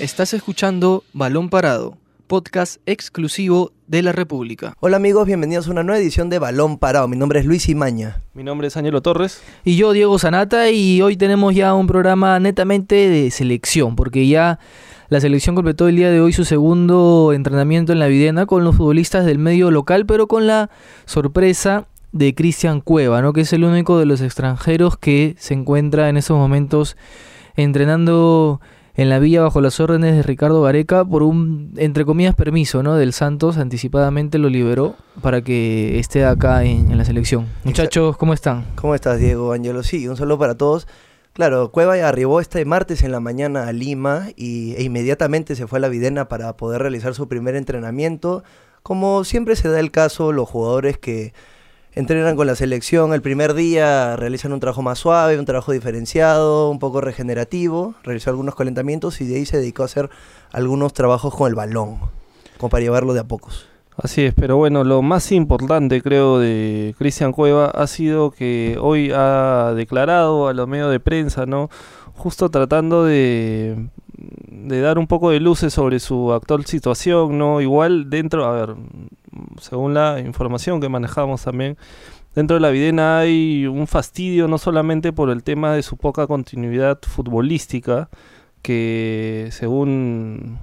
Estás escuchando Balón Parado, podcast exclusivo de la República. Hola amigos, bienvenidos a una nueva edición de Balón Parado. Mi nombre es Luis Imaña. Mi nombre es Ángelo Torres. Y yo, Diego Sanata, y hoy tenemos ya un programa netamente de selección, porque ya la selección completó el día de hoy su segundo entrenamiento en la Videna con los futbolistas del medio local, pero con la sorpresa de Cristian Cueva, ¿no? que es el único de los extranjeros que se encuentra en estos momentos entrenando en la villa bajo las órdenes de Ricardo Gareca por un, entre comillas, permiso ¿no? del Santos, anticipadamente lo liberó para que esté acá en, en la selección. Muchachos, ¿cómo están? ¿Cómo estás, Diego Angelo? Sí, un saludo para todos. Claro, Cueva arribó este martes en la mañana a Lima y, e inmediatamente se fue a la Videna para poder realizar su primer entrenamiento. Como siempre se da el caso, los jugadores que entrenan con la selección el primer día, realizan un trabajo más suave, un trabajo diferenciado, un poco regenerativo, realizó algunos calentamientos y de ahí se dedicó a hacer algunos trabajos con el balón, como para llevarlo de a pocos. Así es, pero bueno, lo más importante creo de Cristian Cueva ha sido que hoy ha declarado a los medios de prensa, ¿no? Justo tratando de, de dar un poco de luces sobre su actual situación, ¿no? Igual dentro, a ver, según la información que manejamos también, dentro de la Videna hay un fastidio no solamente por el tema de su poca continuidad futbolística, que según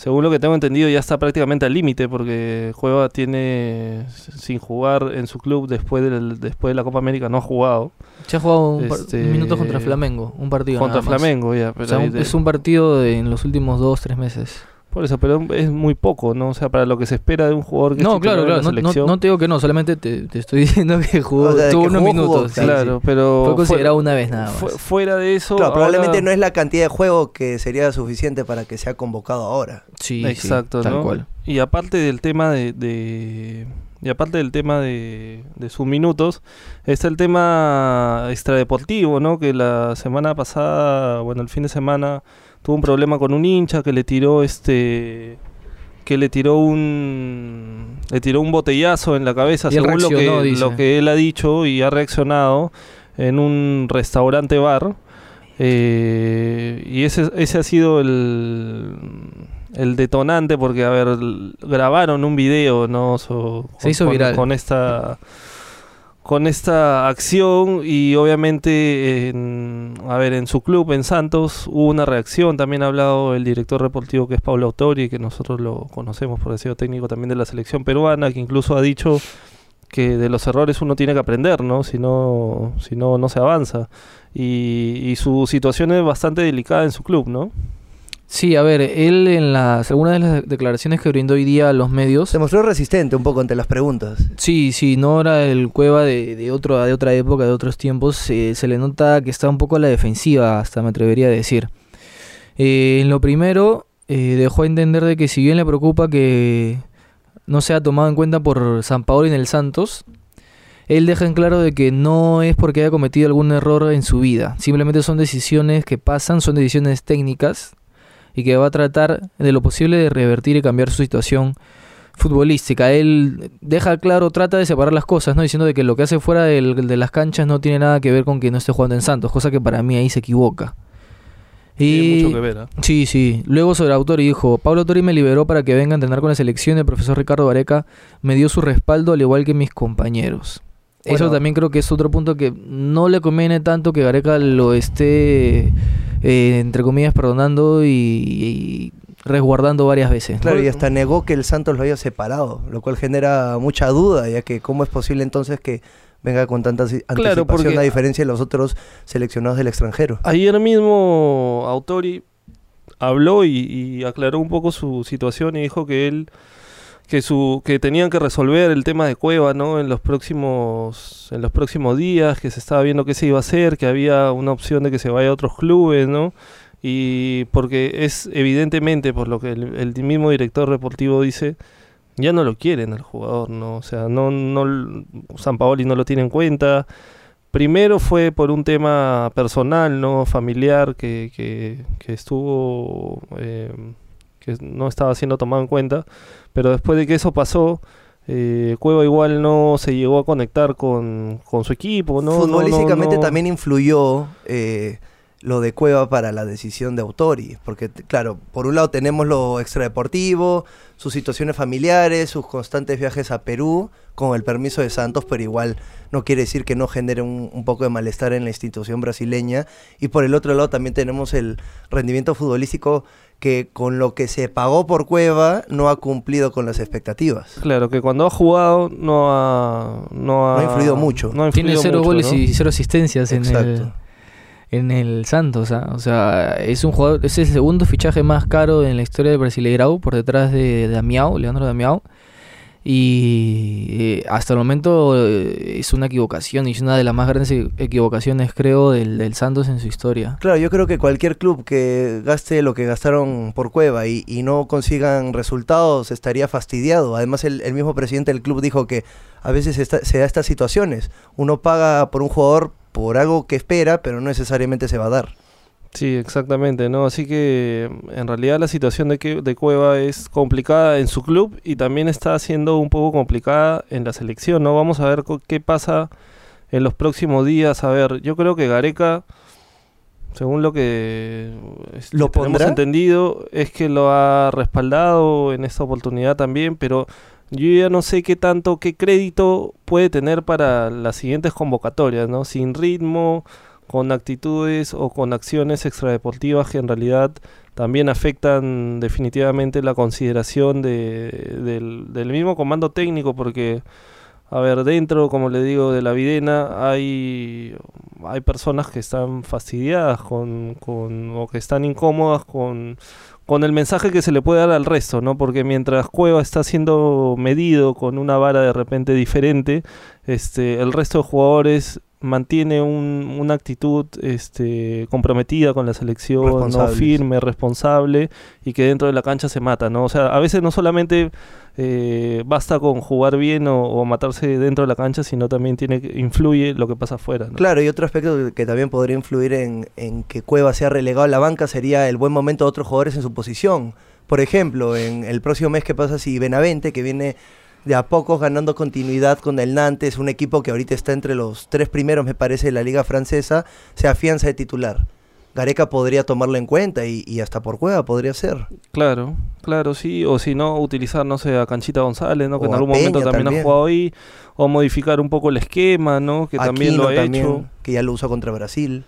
según lo que tengo entendido ya está prácticamente al límite porque Cueva tiene sin jugar en su club después del, después de la Copa América no ha jugado. Se ha jugado un, este, un minuto contra Flamengo, un partido contra Flamengo ya, o sea, es un partido de, en los últimos dos tres meses. Por eso, pero es muy poco, ¿no? O sea, para lo que se espera de un jugador que No, claro, claro, no, no, no, te digo que no, solamente te, te estoy diciendo que jugó, O sea, tuvo que unos jugó, minutos. jugó, sí, claro, sí. pero Fue considerado fuera- una vez nada más. fu- fuera de eso, Claro, probablemente no es la cantidad de juego que sería suficiente para que sea convocado ahora. Sí, sí, Exacto, tal ¿no? cual. Y aparte del tema de, de- y aparte del tema de, de sus minutos, está el tema extradeportivo, ¿no? Que la semana pasada, bueno, el fin de semana tuvo un problema con un hincha que le tiró este que le tiró un le tiró un botellazo en la cabeza Y según lo que dice. lo que él ha dicho y ha reaccionado en un restaurante bar eh, y ese, ese ha sido el, el detonante porque, a ver, grabaron un video, ¿no? So- Se con- hizo con- viral. Con esta, con esta acción y obviamente, en, a ver, en su club, en Santos, hubo una reacción. También ha hablado el director deportivo que es Pablo Autori, que nosotros lo conocemos por sido técnico también de la selección peruana, que incluso ha dicho que de los errores uno tiene que aprender, ¿no? Si no, si no, no se avanza. Y, y su situación es bastante delicada en su club, ¿no? Sí, a ver, él en las algunas de las declaraciones que brindó hoy día a los medios, Se mostró resistente un poco ante las preguntas. sí, sí, no era el Cueva de, de, otro, de otra época, de otros tiempos, eh, se le nota que está un poco a la defensiva, hasta me atrevería a decir. Eh, en lo primero, eh, dejó a entender de que si bien le preocupa que no sea tomado en cuenta por San Paolo en el Santos, él deja en claro de que no es porque haya cometido algún error en su vida, simplemente son decisiones que pasan, son decisiones técnicas y que va a tratar de lo posible de revertir y cambiar su situación futbolística. Él deja claro, trata de separar las cosas, ¿no? Diciendo de que lo que hace fuera del- de las canchas no tiene nada que ver con que no esté jugando en Santos, cosa que para mí ahí se equivoca. Tiene Y mucho que ver, ¿ah? Sí, sí. Luego sobre Autori dijo, Pablo Autori me liberó para que venga a entrenar con la selección el profesor Ricardo Vareca me dio su respaldo al igual que mis compañeros. Eso también creo que es otro punto que no le conviene tanto que Gareca lo esté, eh, entre comillas, perdonando y, y resguardando varias veces. Claro, y hasta negó que el Santos lo haya separado, lo cual genera mucha duda, ya que cómo es posible entonces que venga con tanta anti- anticipación porque- a diferencia de los otros seleccionados del extranjero. Ayer mismo Autori habló y, y aclaró un poco su situación y dijo que él que su que tenían que resolver el tema de Cueva, ¿no? En los próximos en los próximos días, que se estaba viendo qué se iba a hacer, que había una opción de que se vaya a otros clubes, ¿no? Y porque es evidentemente por lo que el, mismo director deportivo dice, ya no lo quieren al jugador, ¿no? O sea, no no San Paoli no lo tiene en cuenta. Primero fue por un tema personal, no familiar, que, que, que estuvo, eh, que no estaba siendo tomado en cuenta, pero después de que eso pasó, eh, Cueva igual no se llegó a conectar con, con su equipo, ¿no? Futbolísticamente no. también influyó eh, lo de Cueva para la decisión de Autori. Porque, claro, por un lado tenemos lo extradeportivo, sus situaciones familiares, sus constantes viajes a Perú, con el permiso de Santos, pero igual no quiere decir que no genere un, un poco de malestar en la institución brasileña. Y por el otro lado también tenemos el rendimiento futbolístico que con lo que se pagó por Cueva no ha cumplido con las expectativas. Claro, que cuando ha jugado no ha... No ha, No ha influido mucho. no ha Tiene cero mucho, goles ¿no? y cero asistencias en el, en el Santos. ¿ah? O sea, es un jugador, es el segundo fichaje más caro en la historia del Brasileirao por detrás de Damiao, Leandro Damiao. Y eh, hasta el momento eh, es una equivocación y es una de las más grandes equivocaciones, creo, del, del Santos en su historia. Claro, yo creo que cualquier club que gaste lo que gastaron por Cueva y, y no consigan resultados estaría fastidiado. Además, el, el mismo presidente del club dijo que a veces esta- se da estas situaciones. Uno paga por un jugador por algo que espera, pero no necesariamente se va a dar. Sí, exactamente, ¿no? Así que en realidad la situación de, que, de Cueva es complicada en su club y también está siendo un poco complicada en la selección, ¿no? Vamos a ver qué pasa en los próximos días. A ver, yo creo que Gareca, según lo que este, ¿Lo pondrá? entendido, es que lo ha respaldado en esta oportunidad también, pero yo ya no sé qué tanto, qué crédito puede tener para las siguientes convocatorias, ¿no? Sin ritmo, con actitudes o con acciones extradeportivas que en realidad también afectan definitivamente la consideración de, del, del mismo comando técnico, porque, a ver, dentro, como le digo, de la videna hay, hay personas que están fastidiadas con, con, o que están incómodas con, con el mensaje que se le puede dar al resto, ¿no? Porque mientras Cueva está siendo medido con una vara de repente diferente, este, el resto de jugadores mantiene un- una actitud este, comprometida con la selección, no firme, responsable y que dentro de la cancha se mata, ¿no? O sea, a veces no solamente eh, basta con jugar bien o, o matarse dentro de la cancha, sino también tiene influye lo que pasa afuera, ¿no? Claro, y otro aspecto que- que también podría influir en, en que Cueva sea relegado a la banca sería el buen momento de otros jugadores en su posición. Por ejemplo, en el próximo mes que pasa si Benavente, que viene de a poco ganando continuidad con el Nantes, un equipo que ahorita está entre los tres primeros, me parece, de la liga francesa, se afianza de titular. Gareca podría tomarlo en cuenta y, y hasta por Cueva podría ser. Claro, claro, sí. O si no, utilizar, no sé, a Canchita González, ¿no? Que O en algún momento también, también. ha jugado ahí. O modificar un poco el esquema, ¿no? Que también lo ha también, hecho. que ya lo usó contra Brasil.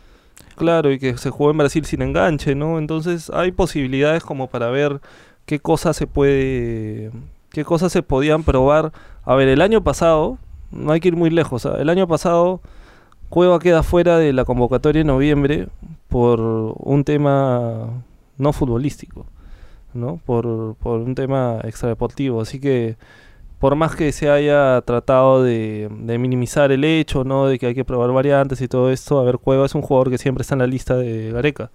Claro, y que se jugó en Brasil sin enganche, ¿no? Entonces hay posibilidades como para ver qué cosas se puede, qué cosas se podían probar. A ver, el año pasado, no hay que ir muy lejos, ¿ah? el año pasado Cueva queda fuera de la convocatoria en noviembre por un tema no futbolístico, ¿no? Por, por un tema extradeportivo, así que por más que se haya tratado de, de minimizar el hecho, ¿no? De que hay que probar variantes y todo esto, a ver, Cueva es un jugador que siempre está en la lista de Gareca.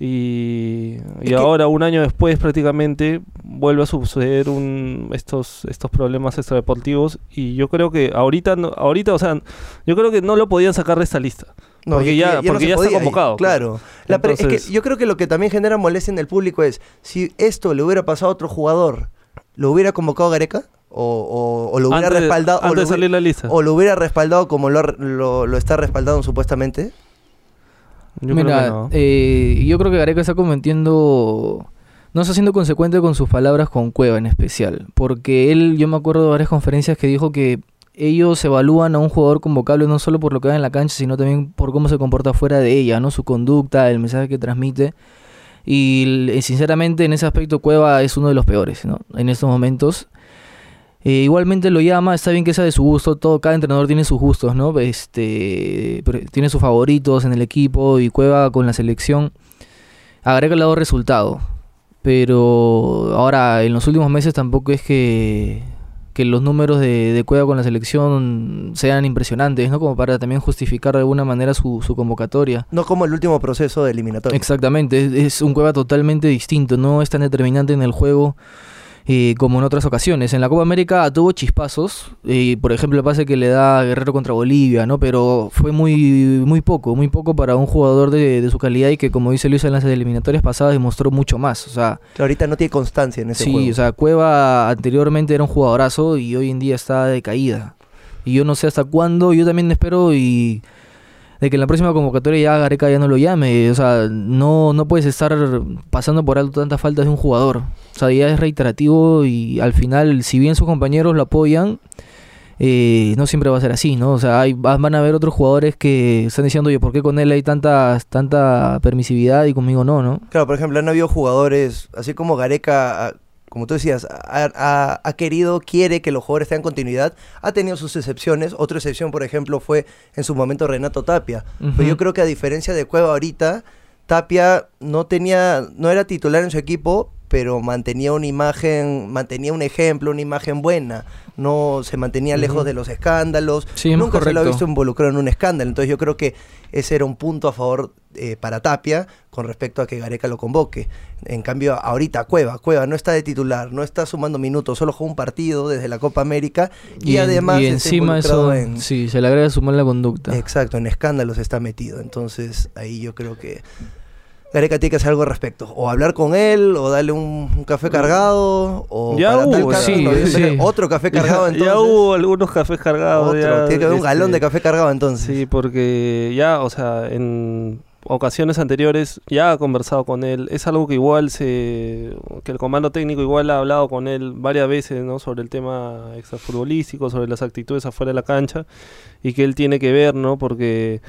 Y, y ahora, un año después, prácticamente, vuelve a suceder un, estos, estos problemas extradeportivos. Y yo creo que ahorita, no- ahorita, o sea, yo creo que no lo podían sacar de esta lista. Porque ya- porque ya está convocado, Claro. La pre- es Entonces- que yo creo que lo que también genera molestia en el público es, si esto le hubiera pasado a otro jugador, ¿lo hubiera convocado Gareca? ¿O, o- o lo hubiera Antes, respaldado? antes o, lo de hubiera, salir la lista. o lo hubiera respaldado como lo, lo, lo está respaldando supuestamente? Yo creo Mira, que no. eh, yo creo que Gareca está cometiendo... No está siendo consecuente con sus palabras con Cueva en especial. Porque él, yo me acuerdo de varias conferencias que dijo que ellos evalúan a un jugador convocable no solo por lo que da en la cancha, sino también por cómo se comporta fuera de ella, ¿no? Su conducta, el mensaje que transmite. Y l- sinceramente en ese aspecto Cueva es uno de los peores, ¿no? En estos momentos. Eh, igualmente lo llama, está bien que sea de su gusto, todo, cada entrenador tiene sus gustos, ¿no? Este, tiene sus favoritos en el equipo y Cueva con la selección. A Gareca le ha dado resultado, pero ahora en los últimos meses tampoco es que, que los números de, de Cueva con la selección sean impresionantes, ¿no? Como para también justificar de alguna manera su, su convocatoria. No como el último proceso de eliminatoria. Exactamente, es, es un Cueva totalmente distinto, no es tan determinante en el juego eh, como en otras ocasiones. En la Copa América tuvo chispazos, eh, por ejemplo el pase que le da Guerrero contra Bolivia, ¿no? Pero fue muy, muy poco, muy poco para un jugador de, de su calidad y que como dice Luis en las eliminatorias pasadas demostró mucho más. O sea, Que ahorita no tiene constancia en ese sí, juego. o sea, Cueva anteriormente era un jugadorazo y hoy en día está de caída. Y yo no sé hasta cuándo, yo también espero y de que en la próxima convocatoria ya Gareca ya no lo llame. O sea, no, no puedes estar pasando por alto tantas faltas de un jugador. O sea, ya es reiterativo y al final, si bien sus compañeros lo apoyan, eh, no siempre va a ser así, ¿no? O sea, hay, van a haber otros jugadores que están diciendo, oye, ¿por qué con él hay tanta, tanta permisividad y conmigo no, no? Claro, por ejemplo, han habido jugadores, así como Gareca, como tú decías, ha, ha- ha querido, quiere que los jugadores tengan continuidad, ha tenido sus excepciones. Otra excepción, por ejemplo, fue en su momento Renato Tapia. Pero yo creo que a diferencia de Cueva ahorita, Tapia no tenía, no era titular en su equipo, pero mantenía una imagen, mantenía un ejemplo, una imagen buena. No se mantenía lejos de los escándalos. Sí, Nunca se lo ha visto involucrado en un escándalo. Entonces yo creo que ese era un punto a favor eh, para Tapia con respecto a que Gareca lo convoque. En cambio, ahorita Cueva, Cueva no está de titular, no está sumando minutos, solo jugó un partido desde la Copa América y, en- además y encima eso, en, sí, se le agrega su mala conducta. Exacto, en escándalos está metido. Entonces ahí yo creo que Gareca tiene que hacer algo al respecto. O hablar con él, o darle un, un café cargado, o Ya para hubo, sí, otro café cargado ya, entonces. ya hubo algunos cafés cargados. otro, ya, tiene que haber un este, galón de café cargado entonces. Sí, porque ya, o sea, en ocasiones anteriores ya ha conversado con él. Es algo que igual se. que el comando técnico igual ha hablado con él varias veces, ¿no? Sobre el tema extrafutbolístico, sobre las actitudes afuera de la cancha y que él tiene que ver, ¿no? Porque.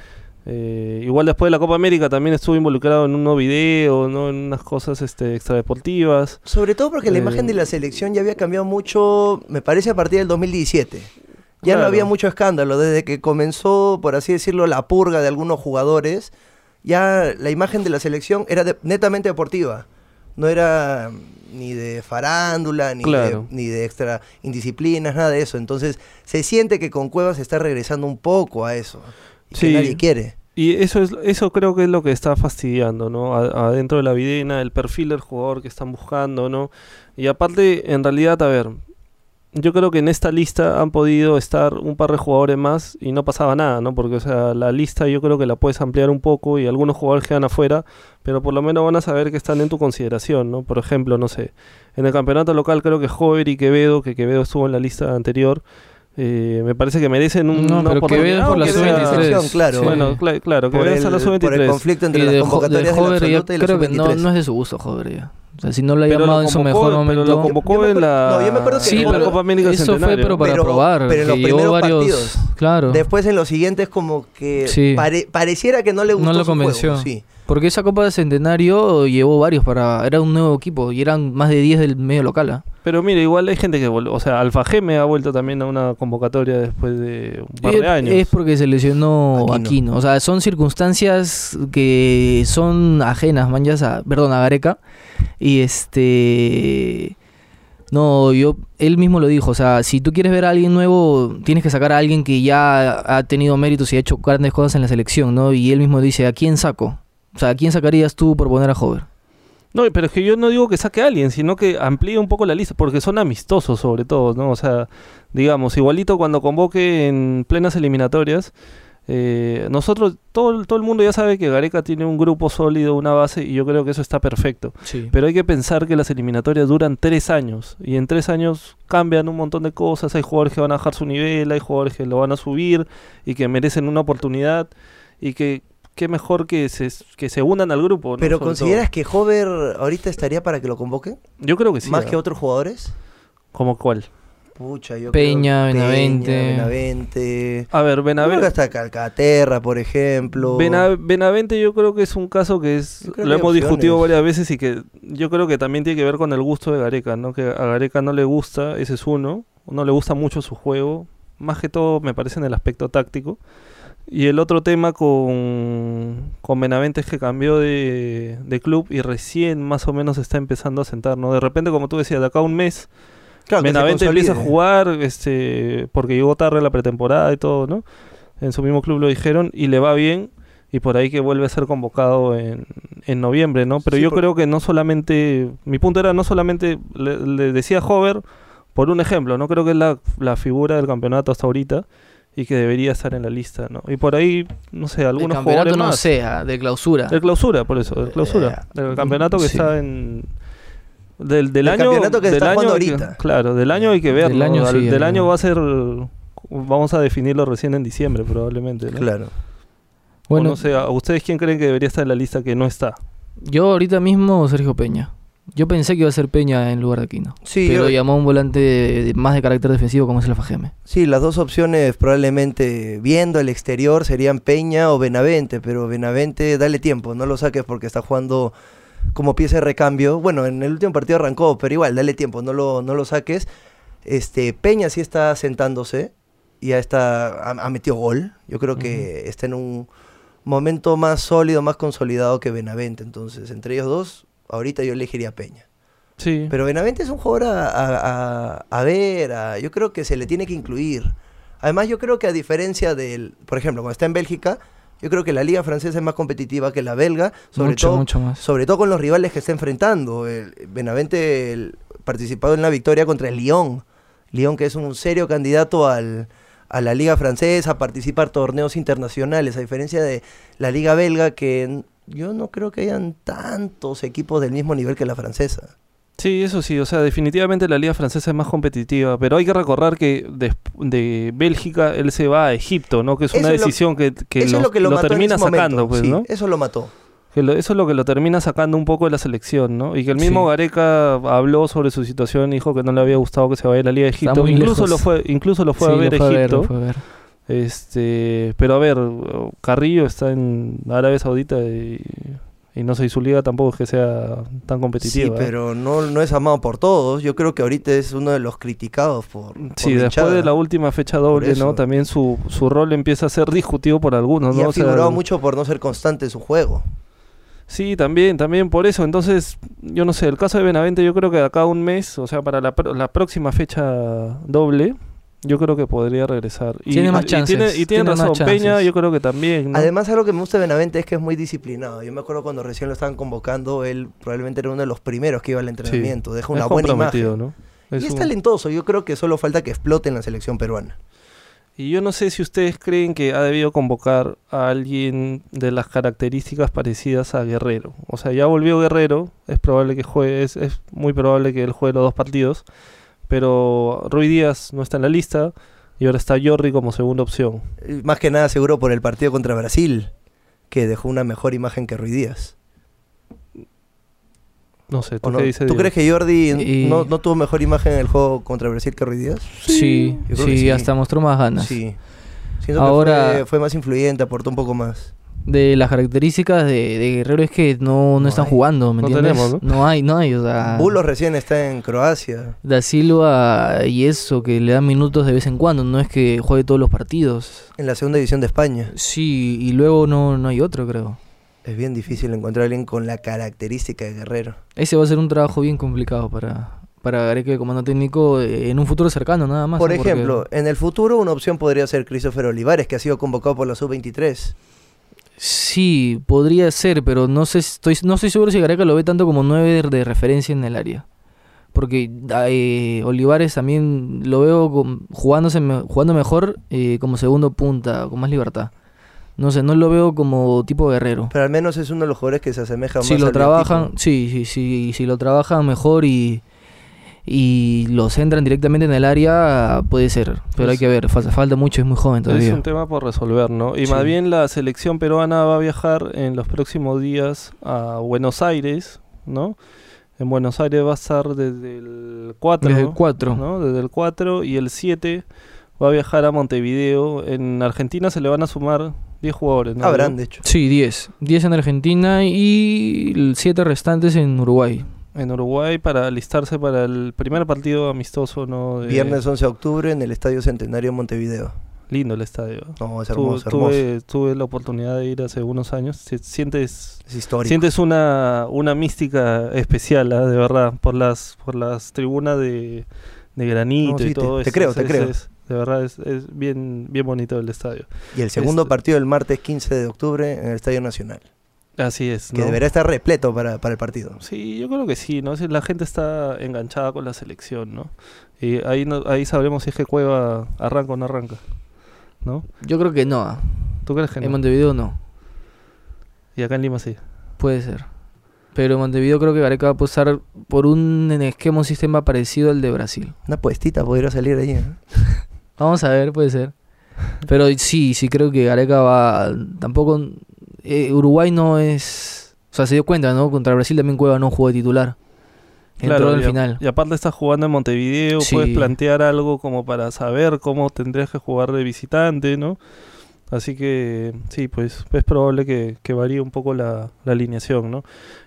Eh, igual después de la Copa América también estuvo involucrado en un nuevo video, ¿no? En unas cosas este, extradeportivas. Sobre todo porque la Eh, imagen de la selección ya había cambiado mucho, me parece, a partir del 2017. Ya no había mucho escándalo. Desde que comenzó, por así decirlo, la purga de algunos jugadores, ya la imagen de la selección era de- netamente deportiva. No era ni de farándula, ni, Claro. de, ni de extra indisciplinas, nada de eso. Entonces se siente que con Cuevas se está regresando un poco a eso. Sí. que nadie quiere. Y eso es eso creo que es lo que está fastidiando, ¿no? Adentro de la videna, el perfil del jugador que están buscando, ¿no? Y aparte, en realidad, a ver, yo creo que en esta lista han podido estar un par de jugadores más y no pasaba nada, ¿no? Porque, o sea, la lista yo creo que la puedes ampliar un poco y algunos jugadores quedan afuera, pero por lo menos van a saber que están en tu consideración, ¿no? Por ejemplo, no sé, en el campeonato local creo que Jover y Quevedo, que Quevedo estuvo en la lista anterior, eh, me parece que merecen un, No, una pero por la aunque sea- sub-23. Selección, claro. Sí. Bueno, cla- claro, que por, el, hasta la por el sub-23. conflicto entre Y las de, Jo- de convocatorias de, la Hover ya absoluta y la creo que no, sub-23. no es de su gusto Hover ya. O sea, si no lo ha Pero llamado lo en su mejor pero momento. lo convocó en la, no, yo me acuerdo que Sí, en la pero Copa América eso fue pero para Pero- probar. pero en los primeros varios, partidos. Claro. Después en los siguientes como que Sí. pare- pareciera que no le gustó no lo convenció. juego, sí. Porque esa Copa de Centenario llevó varios para. Era un nuevo equipo y eran más de 10 del medio local. ¿ah? Pero mira, igual hay gente que O sea, Alfa Geme ha vuelto también a una convocatoria después de un par Es- de años. Es porque se lesionó Aquino. Aquino. O sea, son circunstancias que son ajenas, manjas a. Perdón, a Gareca. Y este. No, yo. Él mismo lo dijo. O sea, si tú quieres ver a alguien nuevo, tienes que sacar a alguien que ya ha tenido méritos y ha hecho grandes cosas en la selección, ¿no? Y él mismo dice: ¿a quién saco? O sea, ¿a quién sacarías tú por poner a Hover? No, pero es que yo no digo que saque a alguien, sino que amplíe un poco la lista, porque son amistosos sobre todo, ¿no? O sea, digamos, igualito cuando convoque en plenas eliminatorias, eh, nosotros, todo, todo el mundo ya sabe que Gareca tiene un grupo sólido, una base, y yo creo que eso está perfecto. Sí. Pero hay que pensar que las eliminatorias duran tres años, y en tres años cambian un montón de cosas, hay jugadores que van a bajar su nivel, hay jugadores que lo van a subir, y que merecen una oportunidad, y que qué mejor que se, que se unan al grupo. ¿no? Pero Sobre ¿consideras que Hover ahorita estaría para que lo convoquen? Yo creo que sí. ¿Más ¿ah? que otros jugadores? ¿Como cuál? Pucha, yo Peña, creo- Benavente. Peña, Benavente. A ver, Creo que Benavente. hasta Calcaterra, por ejemplo. Bena- Benavente yo creo que es un caso que es lo que hemos discutido varias veces y que yo creo que también tiene que ver con el gusto de Gareca, ¿no? Que a Gareca no le gusta, ese es uno, no le gusta mucho su juego, más que todo me parece en el aspecto táctico. Y el otro tema con, con Benavente es que cambió de, de club y recién más o menos está empezando a sentar, ¿no? De repente, como tú decías, de acá a un mes Claro, Benavente empieza a jugar este, porque llegó tarde a la pretemporada y todo, ¿no? En su mismo club lo dijeron y le va bien y por ahí que vuelve a ser convocado en, en noviembre, ¿no? Pero Sí, yo por- creo que no solamente, mi punto era no solamente, le, le decía Hover por un ejemplo, ¿no? Creo que es la, la figura del campeonato hasta ahorita y que debería estar en la lista, ¿no? Y por ahí, no sé, algunos campeonato jugadores no más. sea, de clausura. De clausura, por eso, de clausura. Eh, del campeonato que sí. está en. Del, del Del año. campeonato que del está que- ahorita. claro, del año hay que verlo. Del año sí, del el- año va a ser. Vamos a definirlo recién en diciembre, probablemente. ¿no? Claro. Bueno, o no sé, ¿a ustedes quién creen que debería estar en la lista que no está? yo ahorita mismo Sergio Peña. Yo pensé que iba a ser Peña en lugar de Aquino. Sí, pero yo- llamó a un volante de- de- más de carácter defensivo como es el Fajeme. Sí, las dos opciones probablemente viendo el exterior serían Peña o Benavente, pero Benavente dale tiempo, no lo saques porque está jugando como pieza de recambio. Bueno, en el último partido arrancó, pero igual, dale tiempo, no lo, no lo saques. Este, Peña sí está sentándose, ya está, ha, ha metido gol. Yo creo que está en un momento más sólido, más consolidado que Benavente. Entonces, entre ellos dos, ahorita yo elegiría a Peña. Sí. Pero Benavente es un jugador a, a- a- a ver, a- yo creo que se le tiene que incluir. Además, yo creo que a diferencia del, por ejemplo, cuando está en Bélgica, yo creo que la liga francesa es más competitiva que la belga, sobre mucho, todo mucho más. sobre todo con los rivales que está enfrentando. El, Benavente el- participado en la victoria contra el Lyon. Lyon que es un serio candidato al, a la liga francesa, a participar torneos internacionales, a diferencia de la liga belga que yo no creo que hayan tantos equipos del mismo nivel que la francesa. Sí, eso sí, o sea, definitivamente la liga francesa es más competitiva, pero hay que recordar que de, de Bélgica él se va a Egipto, ¿no? Que es Eso una es lo- decisión que, que lo, es lo que lo, mató en termina ese sacando, momento, pues, sí, ¿no? Eso lo mató. Que lo- eso es lo que lo termina sacando un poco de la selección, ¿no? Y que el mismo Sí. Gareca habló sobre su situación, dijo que no le había gustado que se vaya a la liga de Egipto, incluso lejos. lo fue, incluso lo fue Sí, a ver lo fue a ver, Egipto. lo fue a ver. Este, pero a ver, Carrillo está en Arabia Saudita y, y no sé, y su liga tampoco es que sea tan competitiva. Sí, ¿eh? pero no, no es amado por todos. Yo creo que ahorita es uno de los criticados por. Sí, después de la última fecha doble. ¿no? También su, su rol empieza a ser discutido por algunos, Y ¿no? ha O sea, figurado mucho por no ser constante en su juego. Sí, también, también por eso. Entonces, yo no sé, el caso de Benavente, yo creo que de acá a un mes, o sea, para la, la próxima fecha doble, yo creo que podría regresar. Y, Tiene más y chances, tiene, y tiene tiene más razón, Peña, yo creo que también. ¿no? Además, algo que me gusta de Benavente es que es muy disciplinado. Yo me acuerdo cuando recién lo estaban convocando, él probablemente era uno de los primeros que iba al Sí, entrenamiento. Deja es una buena comprometido, imagen. ¿no? Y es un- talentoso. Yo creo que solo falta que explote en la selección peruana. Y yo no sé si ustedes creen que ha debido convocar a alguien de las características parecidas a Guerrero. O sea, ya volvió Guerrero, es probable que juegue, es, es muy probable que él juegue los dos partidos, pero Rui Díaz no está en la lista y ahora está Jordi como segunda opción. Más que nada seguro por el partido contra Brasil, que dejó una mejor imagen que Ruiz Díaz. No sé, ¿tú qué dices? ¿Tú crees que Jordi Y- no, no tuvo mejor imagen en el juego contra Brasil que Ruiz Díaz? Sí, sí, sí. hasta mostró más ganas. Sí. Siento Ahora- que fue, fue más influyente, aportó un poco más. De las características de, de Guerrero es que no, no, No están hay. jugando, ¿me No entiendes? tenemos, ¿no? ¿no? hay, no hay, o sea... Bulos recién está en Croacia. Da Silva y eso, que le dan minutos de vez en cuando, no es que juegue todos los partidos. En la segunda división de España. Sí, y luego no, no hay otro, creo. Es bien difícil encontrar a alguien con la característica de Guerrero. Ese va a ser un trabajo bien complicado para, para Gareca como comando técnico eh, en un futuro cercano, nada más. Por ¿no? Porque- ejemplo, en el futuro una opción podría ser Christopher Olivares, que ha sido convocado por la sub-23. Sí, podría ser, pero no sé, estoy, no estoy seguro si Gareca lo ve tanto como nueve de, de referencia en el área. Porque eh, Olivares también lo veo con- jugándose, jugando mejor eh, como segundo punta, con más libertad. No sé, no lo veo como tipo guerrero. Pero al menos es uno de los jugadores que se asemeja Si más lo al trabajan, sí, sí, sí, si lo trabajan mejor y, y los entran directamente en el área, puede ser. Pero hay Es- que ver, falta, falta mucho, es muy joven Es todavía. un tema por resolver, ¿no? Y Sí. más bien la selección peruana va a viajar en los próximos días a Buenos Aires, ¿no? En Buenos Aires va a estar desde el 4, Desde el 4. ¿no? Desde el 4 y el 7 va a viajar a Montevideo. En Argentina se le van a sumar 10 jugadores, ¿no? Habrán, de hecho. Sí, 10. 10 en Argentina y 7 restantes en Uruguay. En Uruguay para alistarse para el primer partido amistoso, ¿no? De- Viernes 11 de octubre en el Estadio Centenario Montevideo. Lindo el estadio. No, es Tu- hermoso, hermoso. tuve, tuve la oportunidad de ir hace unos años. Si- Sientes Es. Sientes una, una mística especial, ¿ah? de verdad, por las, por las tribunas de, de granito No, sí, y te- todo te eso. creo, Es- te es- creo. de verdad, es, es bien, bien bonito el estadio. Y el segundo partido el martes 15 de octubre en el Estadio Nacional. Así es, Que ¿no? deberá estar repleto para, para el partido. Sí, yo creo que sí, ¿no? La gente está enganchada con la selección, ¿no? Y ahí, no, ahí sabremos si es que Cueva arranca o no arranca, ¿no? Yo creo que no. ¿Tú crees que En no? Montevideo no. Y acá en Lima sí. Puede ser. Pero en Montevideo creo que Gareca va a apostar por un esquema, un sistema parecido al de Brasil. Una puestita podría salir ahí. ¿eh? Vamos a ver, puede ser. Pero sí, sí creo que Gareca va. Tampoco. Eh, Uruguay no es. O sea, se dio cuenta, ¿no? Contra Brasil también Cueva no jugó de titular. Entró Claro, al y, final. y aparte estás jugando en Montevideo, Sí. puedes plantear algo como para saber cómo tendrías que jugar de visitante, ¿no? Así que sí, pues es probable que, que varíe un poco la, la alineación, ¿no?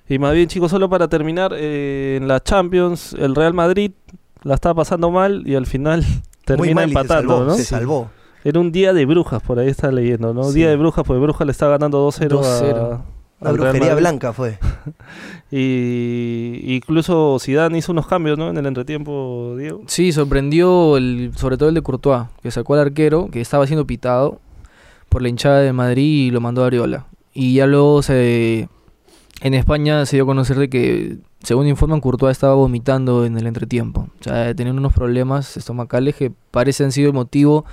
Y más bien, chicos, solo para terminar, eh, en la Champions, el Real Madrid la está pasando mal y al final Muy termina mal y se empatando, salvó, ¿no? Se salvó. Era un día de brujas, por ahí está leyendo, ¿no? Sí. Día de brujas, pues Brujas le está ganando 2-0 2-0. a... Real brujería Madrid. blanca fue. Y incluso Zidane hizo unos cambios, ¿no? En el entretiempo, Diego. Sí, sorprendió el, sobre todo el de Courtois, que sacó al arquero, que estaba siendo pitado por la hinchada de Madrid y lo mandó a Ariola. Y ya luego se, en España se dio a conocer de que, según informan, Courtois estaba vomitando en el entretiempo. O sea, tenían unos problemas estomacales que parecen han sido el motivo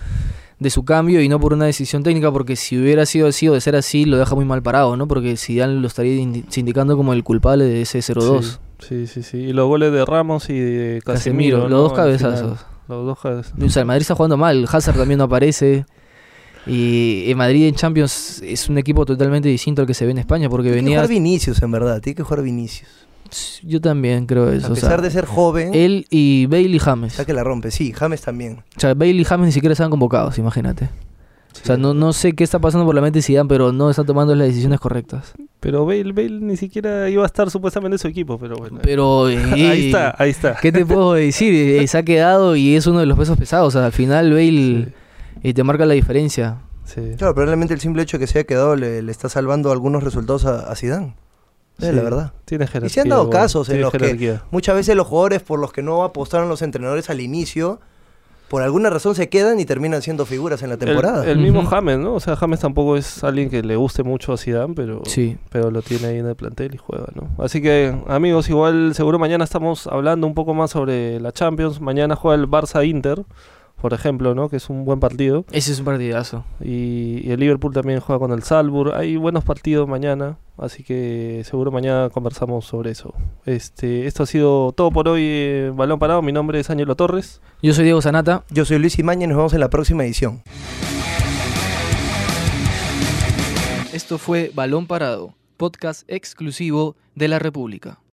de su cambio y no por una decisión técnica, porque si hubiera sido así o de ser así, lo deja muy mal parado, ¿no? Porque Zidane lo estaría indi- indicando como el culpable de ese 0-2. Sí, sí, sí. Y los goles de Ramos y de Casemiro, Casemiro. los ¿no? dos cabezazos. Los dos cabezazos. O sea, el Madrid está jugando mal, Hazard también no aparece. Y el Madrid en Champions es un equipo totalmente distinto al que se ve en España, porque Tiene que venía... jugar Vinicius, en verdad. Tiene que jugar Vinicius. Yo también creo eso. A o pesar sea, de ser joven, Él y Bale y James. ya que la rompe. Sí, James también. O sea, Bale y James ni siquiera estaban convocados, imagínate. O sea, no, no sé qué está pasando por la mente de Zidane, pero no están tomando las decisiones correctas. Pero Bale, Bale ni siquiera iba a estar supuestamente en su equipo, pero bueno. Pero... ahí está, ahí está. ¿Qué te puedo decir? Eh, se ha quedado y es uno de los pesos pesados. O sea, al final Bale eh, te marca la diferencia. Sí. Claro, probablemente el simple hecho de que se haya quedado le, le está salvando algunos resultados a, a Zidane. Es Sí. la verdad. Tiene jerarquía. Y se han dado bueno, casos en los que muchas veces los jugadores por los que no apostaron los entrenadores al inicio, por alguna razón se quedan y terminan siendo figuras en la temporada. El, el mismo. James, ¿no? O sea, James tampoco es alguien que le guste mucho a Zidane, pero, Sí. pero lo tiene ahí en el plantel y juega, ¿no? Así que, amigos, igual seguro mañana estamos hablando un poco más sobre la Champions. Mañana juega el Barça-Inter, por ejemplo, ¿no? Que es un buen partido. Ese es un partidazo. Y, y el Liverpool también juega con el Salzburg. Hay buenos partidos mañana, así que seguro mañana conversamos sobre eso. Este, esto ha sido todo por hoy, eh, Balón Parado. Mi nombre es Ángelo Torres. Yo soy Diego Sanata. Yo soy Luis Imaña y nos vemos en la próxima edición. Esto fue Balón Parado, podcast exclusivo de la República.